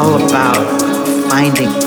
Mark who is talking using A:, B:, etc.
A: all about finding